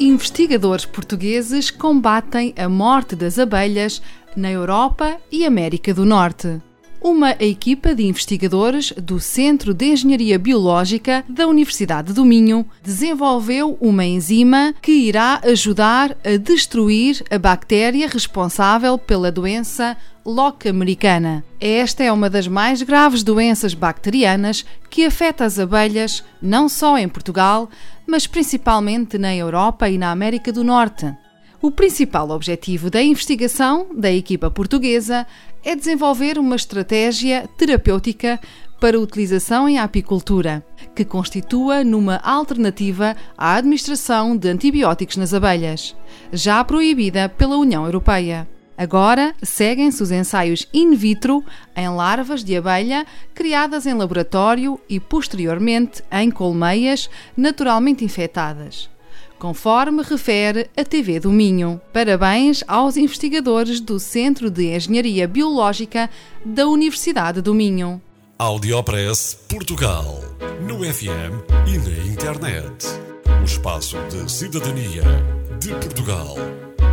Investigadores portugueses combatem a morte das abelhas na Europa e América do Norte. Uma equipa de investigadores do Centro de Engenharia Biológica da Universidade do Minho desenvolveu uma enzima que irá ajudar a destruir a bactéria responsável pela doença loca americana. Esta é uma das mais graves doenças bacterianas que afeta as abelhas não só em Portugal, mas principalmente na Europa e na América do Norte. O principal objetivo da investigação da equipa portuguesa é desenvolver uma estratégia terapêutica para utilização em apicultura, que constitua numa alternativa à administração de antibióticos nas abelhas, já proibida pela União Europeia. Agora seguem-se os ensaios in vitro em larvas de abelha criadas em laboratório e posteriormente em colmeias naturalmente infectadas conforme refere a TV do Minho. Parabéns aos investigadores do Centro de Engenharia Biológica da Universidade do Minho. Audiopress Portugal. No FM e na internet. O espaço de cidadania de Portugal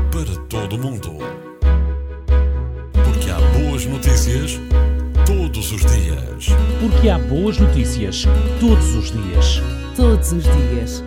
para todo o mundo. Porque há boas notícias todos os dias. Porque há boas notícias todos os dias. Todos os dias.